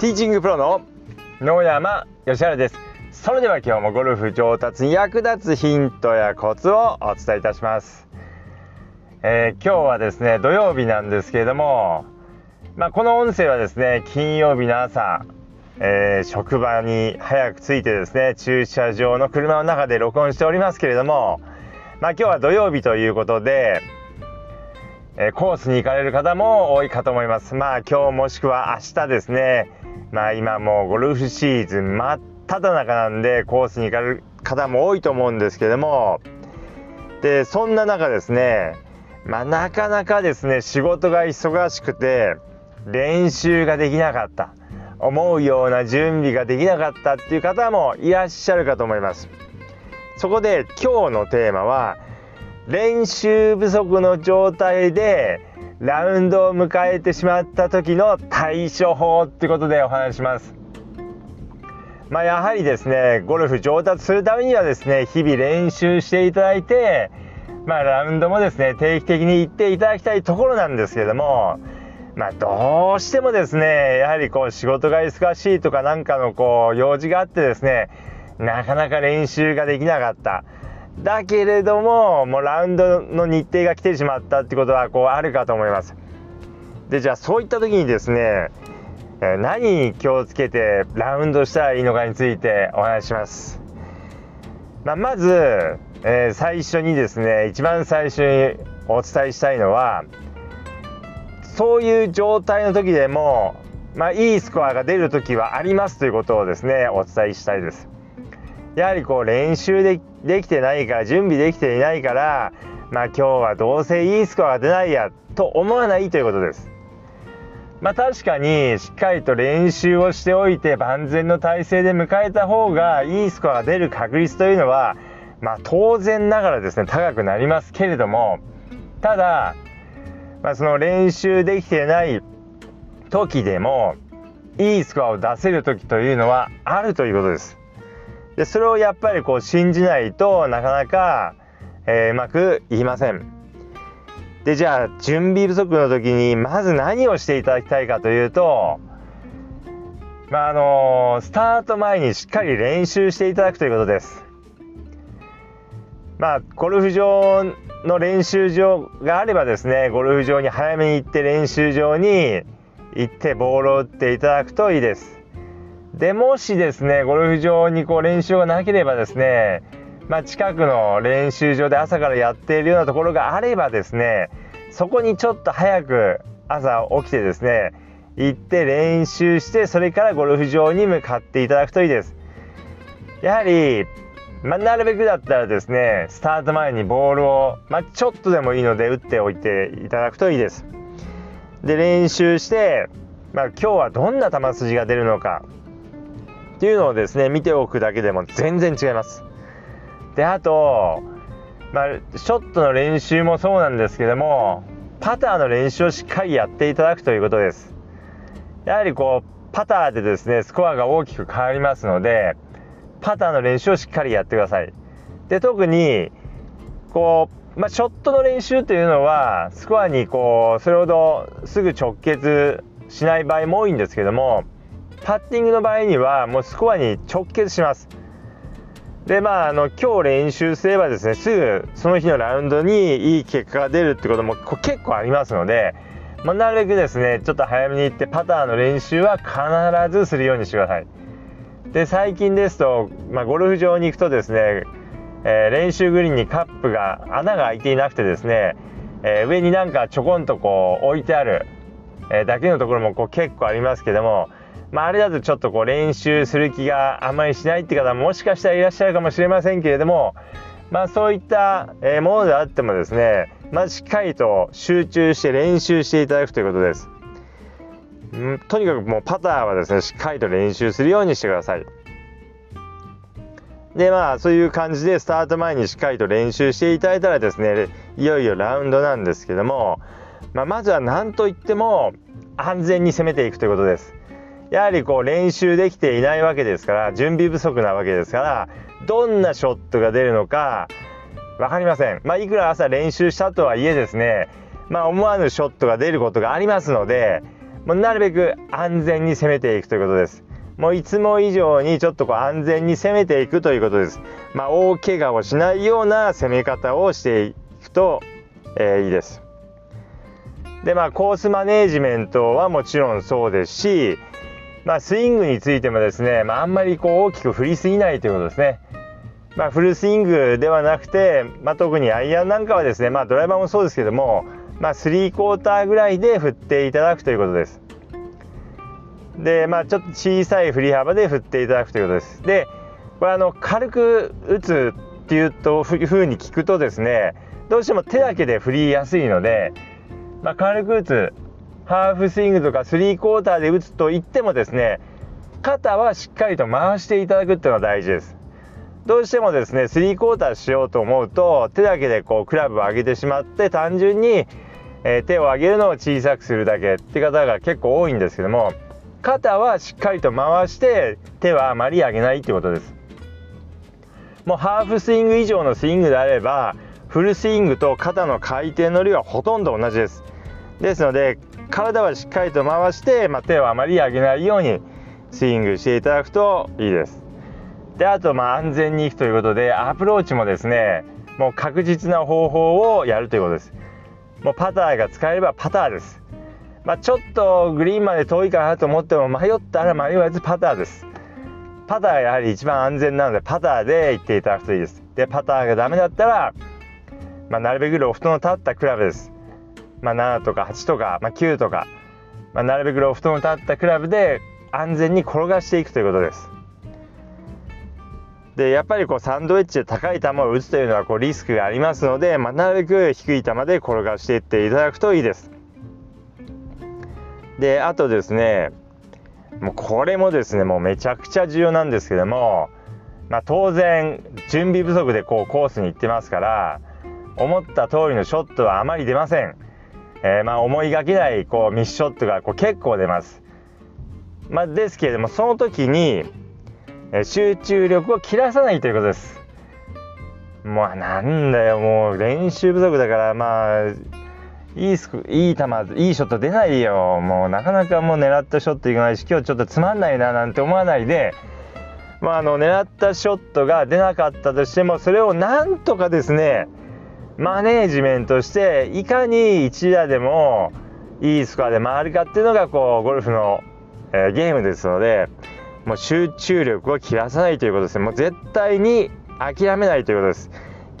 ティーチングプロの野山義原ですそれでは今日もゴルフ上達に役立つヒントやコツをお伝えいたします、えー、今日はですね土曜日なんですけれどもまあ、この音声はですね金曜日の朝、えー、職場に早く着いてですね駐車場の車の中で録音しておりますけれどもまあ、今日は土曜日ということでえコースに行かれる方も多いかと思います。まあ今日もしくは明日ですね。まあ今もうゴルフシーズン真っ只中なんでコースに行かれる方も多いと思うんですけども。でそんな中ですねまあなかなかですね仕事が忙しくて練習ができなかった思うような準備ができなかったっていう方もいらっしゃるかと思います。そこで今日のテーマは練習不足の状態でラウンドを迎えてしまった時の対処法ってことでお話します。まあ、やはりですねゴルフ上達するためにはですね日々練習していただいて、まあ、ラウンドもですね定期的に行っていただきたいところなんですけども、まあ、どうしてもですねやはりこう仕事が忙しいとかなんかのこう用事があってですねなかなか練習ができなかった。だけれどももうラウンドの日程が来てしまったってことはこうあるかと思います。でじゃあそういった時にですね何に気をつけてラウンドしたらいいのかについてお話します、まあ、まず、えー、最初にですね一番最初にお伝えしたいのはそういう状態の時でも、まあ、いいスコアが出る時はありますということをですねお伝えしたいです。やはりこう練習でできてないから準備できていないからまあ今日はどうせいいスコアが出ないやと思わないということです。まあ確かにしっかりと練習をしておいて万全の体制で迎えた方がいいスコアが出る確率というのはまあ当然ながらですね高くなりますけれどもただ、まあ、その練習できてない時でもいいスコアを出せる時というのはあるということです。でそれをやっぱりこう信じないとなかなか、えー、うまくいきません。でじゃあ準備不足の時にまず何をしていただきたいかというとまああのー、スタート前にしっかり練習していただくということです。まあゴルフ場の練習場があればですねゴルフ場に早めに行って練習場に行ってボールを打っていただくといいです。でもしですねゴルフ場にこう練習がなければですね、まあ、近くの練習場で朝からやっているようなところがあればですねそこにちょっと早く朝起きてですね行って練習してそれからゴルフ場に向かっていただくといいです。やはり、まあ、なるべくだったらですねスタート前にボールを、まあ、ちょっとでもいいので打っておいていただくといいです。で練習して、まあ、今日はどんな球筋が出るのか。っていうのをですね見ておくだけでも全然違います。であと、まあ、ショットの練習もそうなんですけどもパターの練習をしっかりやっていただくということです。やはりこうパターでですねスコアが大きく変わりますのでパターの練習をしっかりやってください。で特にこう、まあ、ショットの練習というのはスコアにこうそれほどすぐ直結しない場合も多いんですけどもパッティングの場合にはもうスコアに直結します。でまああの今日練習すればですねすぐその日のラウンドにいい結果が出るってことも結構ありますので、まあ、なるべくですねちょっと早めに行ってパターの練習は必ずするようにしてください。で最近ですと、まあ、ゴルフ場に行くとですね、えー、練習グリーンにカップが穴が開いていなくてですね、えー、上になんかちょこんとこう置いてある、えー、だけのところもこう結構ありますけどもまあ、あれだとちょっとこう練習する気があまりしないって方ももしかしたらいらっしゃるかもしれませんけれども、まあ、そういったものであってもですね、まあ、しっかりと集中して練習していただくということです。とにかくもうパターはですねしっかりと練習するようにしてください。でまあそういう感じでスタート前にしっかりと練習していただいたらですねいよいよラウンドなんですけども、まあ、まずは何といっても安全に攻めていくということです。やはりこう練習できていないわけですから準備不足なわけですからどんなショットが出るのか分かりません。まあ、いくら朝練習したとはいえですね、まあ、思わぬショットが出ることがありますので、もうなるべく安全に攻めていくということです。もういつも以上にちょっとこう安全に攻めていくということです。まあ、大怪我をしないような攻め方をしていくと、えー、いいです。でまあコースマネージメントはもちろんそうですしまあ、スイングについてもですね、まあ、あんまりこう大きく振りすぎないということですね。まあ、フルスイングではなくて、まあ、特にアイアンなんかはですね、まあ、ドライバーもそうですけども、まあ、3クォーターぐらいで振っていただくということです。で、まあ、ちょっと小さい振り幅で振っていただくということです。で、これあの軽く打つっていうとふうに聞くとですね、どうしても手だけで振りやすいので、まあ、軽く打つハーフスイングとかスリークォーターで打つと言ってもですね肩はしっかりと回していただくっていうのが大事です。どうしてもですねスリークォーターしようと思うと手だけでこうクラブを上げてしまって単純に、えー、手を上げるのを小さくするだけって方が結構多いんですけども肩はしっかりと回して手はあまり上げないってことです。もうハーフスイング以上のスイングであればフルスイングと肩の回転の量はほとんど同じです。ですので体はしっかりと回して、まあ、手をあまり上げないようにスイングしていただくといいです。であとまあ安全にいくということでアプローチもですねもう確実な方法をやるということです。もうパターが使えればパターです、まあ、ちょっとグリーンまで遠いかなと思っても迷ったら迷わずパターです。パターがやはり一番安全なのでパターで行っていただくといいです。でパターがダメだったら、まあ、なるべくロフトの立ったクラブです。まあ、7とか8とか、まあ、9とか、まあ、なるべくロフトの立ったクラブで安全に転がしていくということです。でやっぱりこうサンドウェッジで高い球を打つというのはこうリスクがありますので、まあ、なるべく低い球で転がしていっていただくといいです。であとですねもうこれもですねもうめちゃくちゃ重要なんですけども、まあ、当然準備不足でこうコースに行ってますから思った通りのショットはあまり出ません。えー、まあ思いがけないこうミスショットがこう結構出ます。まあ、ですけれどもその時に、え、集中力を切らさないということです。もうなんだよもう練習不足だからまあいいスクいい球いいショット出ないよもうなかなかもう狙ったショットいかないし今日ちょっとつまんないななんて思わないで。まあ、あの狙ったショットが出なかったとしてもそれをなんとかですねマネージメントしていかに一打でもいいスコアで回るかっていうのがこうゴルフの、えー、ゲームですのでもう集中力を切らさないということですね。もう絶対に諦めないということです。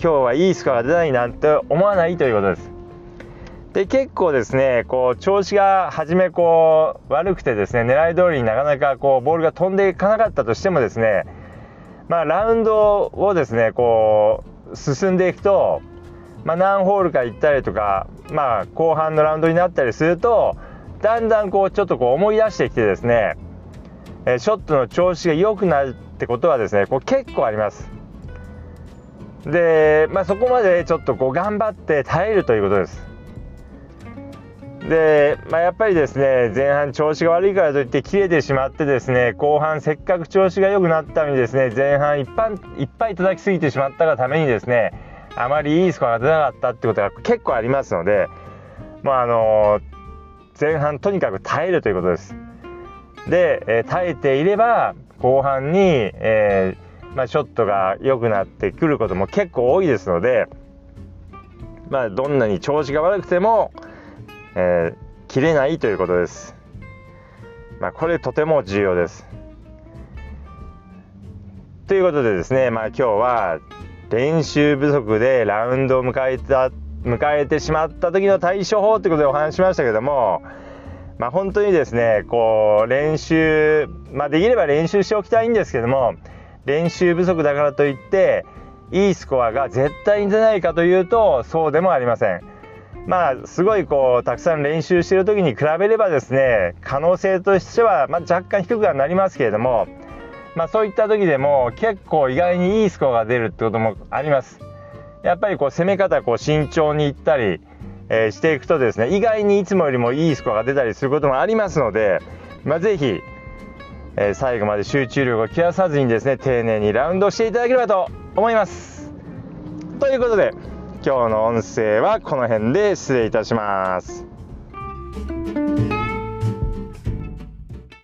今日はいいスコアが出ないなんて思わないということです。で結構ですねこう調子が初めこう悪くてですね狙い通りになかなかこうボールが飛んでいかなかったとしてもですねまあラウンドをですねこう進んでいくとまあ、何ホールか行ったりとか、まあ、後半のラウンドになったりするとだんだんこうちょっとこう思い出してきてですね、えショットの調子が良くなるってことはですねこう結構あります。で、まあ、そこまでちょっとこう頑張って耐えるということです。で、まあ、やっぱりですね前半調子が悪いからといって切れてしまってですね後半せっかく調子が良くなったのにですね前半いっぱいいっぱい叩きすぎてしまったがためにですねあまりいいスコアが出なかったってことが結構ありますので、まああの前半とにかく耐えるということです。で、え、耐えていれば後半に、えー、まあ、ショットが良くなってくることも結構多いですので、まあ、どんなに調子が悪くても、えー、切れないということです。まあ、これとても重要です。ということでですね、まあ、今日は練習不足でラウンドを迎えた迎えてしまった時の対処法ということでお話しましたけども、まあ、本当にですねこう練習、まあ、できれば練習しておきたいんですけども練習不足だからといっていいスコアが絶対に出ないかというとそうでもありません。まあすごいこうたくさん練習してる時に比べればですね可能性としては、まあ、若干低くはなりますけれどもまあ、そういった時でも結構意外にいいスコアが出るってこともあります。やっぱりこう攻め方こう慎重にいったり、えー、していくとですね意外にいつもよりもいいスコアが出たりすることもありますので、まあ、ぜひ、えー、最後まで集中力を切らさずにですね丁寧にラウンドしていただければと思います。ということで今日の音声はこの辺で失礼いたします。